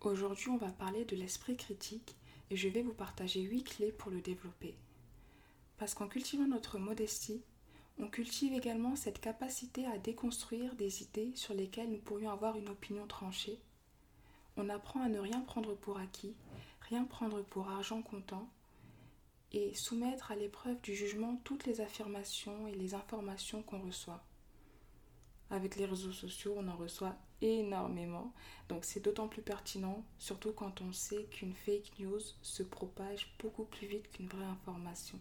Aujourd'hui, on va parler de l'esprit critique et je vais vous partager 8 clés pour le développer. Parce qu'en cultivant notre modestie, on cultive également cette capacité à déconstruire des idées sur lesquelles nous pourrions avoir une opinion tranchée. On apprend à ne rien prendre pour acquis, rien prendre pour argent comptant, et soumettre à l'épreuve du jugement toutes les affirmations et les informations qu'on reçoit. Avec les réseaux sociaux, on en reçoit énormément, donc c'est d'autant plus pertinent, surtout quand on sait qu'une fake news se propage beaucoup plus vite qu'une vraie information.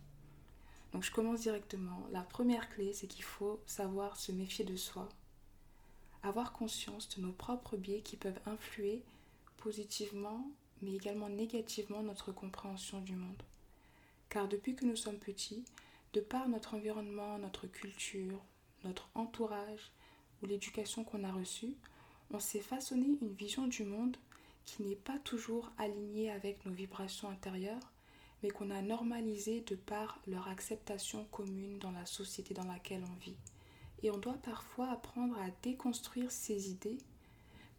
Donc je commence directement. La première clé, c'est qu'il faut savoir se méfier de soi, avoir conscience de nos propres biais qui peuvent influer positivement, mais également négativement notre compréhension du monde. Car depuis que nous sommes petits, de par notre environnement, notre culture, notre entourage ou l'éducation qu'on a reçue, on s'est façonné une vision du monde qui n'est pas toujours alignée avec nos vibrations intérieures, mais qu'on a normalisé de par leur acceptation commune dans la société dans laquelle on vit. Et on doit parfois apprendre à déconstruire ces idées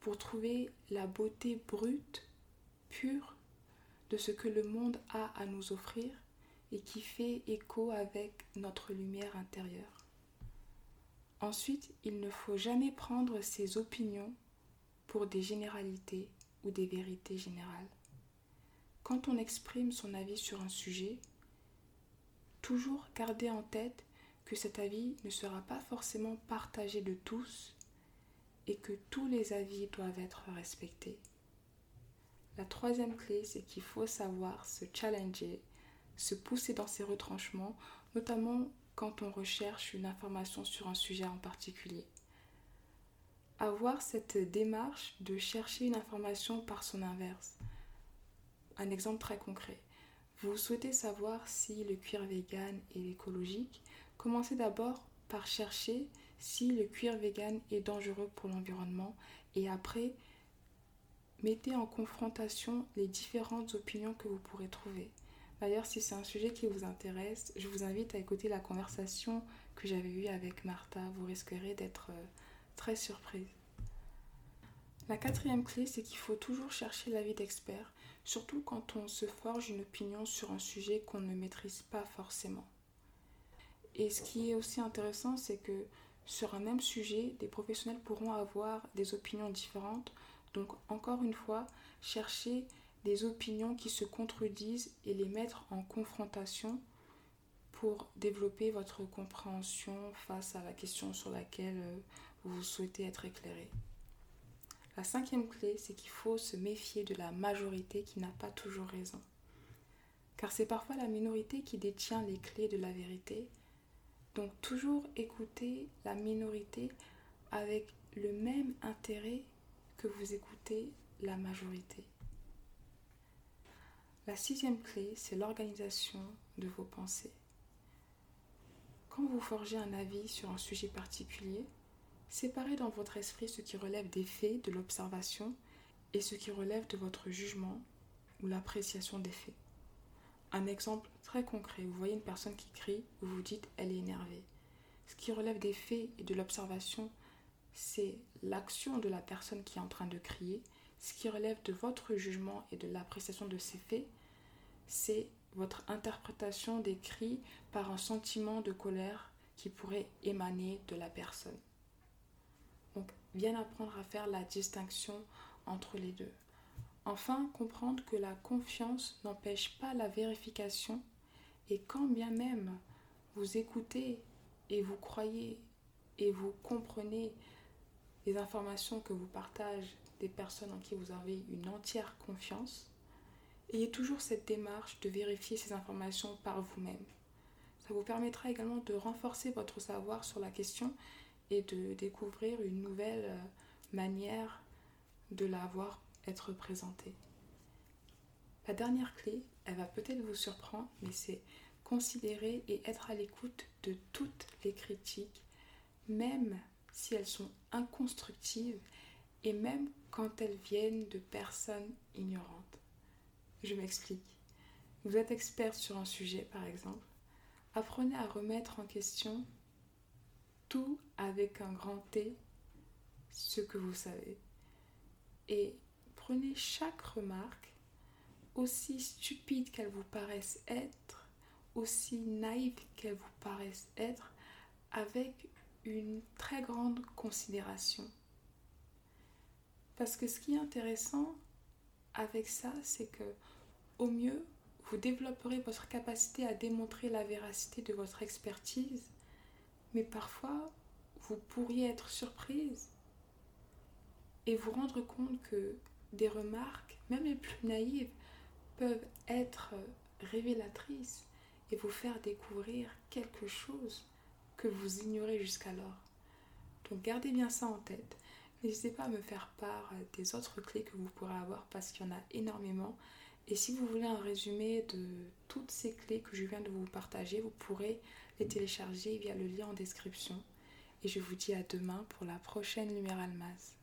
pour trouver la beauté brute, pure, de ce que le monde a à nous offrir et qui fait écho avec notre lumière intérieure. Ensuite, il ne faut jamais prendre ses opinions pour des généralités ou des vérités générales. Quand on exprime son avis sur un sujet, toujours garder en tête que cet avis ne sera pas forcément partagé de tous et que tous les avis doivent être respectés. La troisième clé, c'est qu'il faut savoir se challenger se pousser dans ses retranchements, notamment quand on recherche une information sur un sujet en particulier. Avoir cette démarche de chercher une information par son inverse. Un exemple très concret. Vous souhaitez savoir si le cuir vegan est écologique Commencez d'abord par chercher si le cuir vegan est dangereux pour l'environnement et après mettez en confrontation les différentes opinions que vous pourrez trouver. D'ailleurs, si c'est un sujet qui vous intéresse, je vous invite à écouter la conversation que j'avais eue avec Martha. Vous risquerez d'être euh, très surprise. La quatrième clé, c'est qu'il faut toujours chercher l'avis d'experts, surtout quand on se forge une opinion sur un sujet qu'on ne maîtrise pas forcément. Et ce qui est aussi intéressant, c'est que sur un même sujet, des professionnels pourront avoir des opinions différentes. Donc encore une fois, chercher des opinions qui se contredisent et les mettre en confrontation pour développer votre compréhension face à la question sur laquelle euh, vous souhaitez être éclairé. La cinquième clé, c'est qu'il faut se méfier de la majorité qui n'a pas toujours raison. Car c'est parfois la minorité qui détient les clés de la vérité. Donc toujours écouter la minorité avec le même intérêt que vous écoutez la majorité. La sixième clé, c'est l'organisation de vos pensées. Quand vous forgez un avis sur un sujet particulier, séparez dans votre esprit ce qui relève des faits, de l'observation, et ce qui relève de votre jugement ou l'appréciation des faits. Un exemple très concret, vous voyez une personne qui crie, vous vous dites elle est énervée. Ce qui relève des faits et de l'observation, c'est l'action de la personne qui est en train de crier. Ce qui relève de votre jugement et de l'appréciation de ces faits, c'est votre interprétation des par un sentiment de colère qui pourrait émaner de la personne. Donc, bien apprendre à faire la distinction entre les deux. Enfin, comprendre que la confiance n'empêche pas la vérification et quand bien même vous écoutez et vous croyez et vous comprenez les informations que vous partagent des personnes en qui vous avez une entière confiance, Ayez toujours cette démarche de vérifier ces informations par vous-même. Ça vous permettra également de renforcer votre savoir sur la question et de découvrir une nouvelle euh, manière de la voir être présentée. La dernière clé, elle va peut-être vous surprendre, mais c'est considérer et être à l'écoute de toutes les critiques, même si elles sont inconstructives et même quand elles viennent de personnes ignorantes. Je m'explique. Vous êtes expert sur un sujet, par exemple. Apprenez à remettre en question tout avec un grand T, ce que vous savez. Et prenez chaque remarque, aussi stupide qu'elle vous paraisse être, aussi naïve qu'elle vous paraisse être, avec une très grande considération. Parce que ce qui est intéressant avec ça, c'est que au mieux, vous développerez votre capacité à démontrer la véracité de votre expertise, mais parfois, vous pourriez être surprise et vous rendre compte que des remarques, même les plus naïves, peuvent être révélatrices et vous faire découvrir quelque chose que vous ignorez jusqu'alors. Donc gardez bien ça en tête. N'hésitez pas à me faire part des autres clés que vous pourrez avoir parce qu'il y en a énormément. Et si vous voulez un résumé de toutes ces clés que je viens de vous partager, vous pourrez les télécharger via le lien en description. Et je vous dis à demain pour la prochaine Lumière Almaz.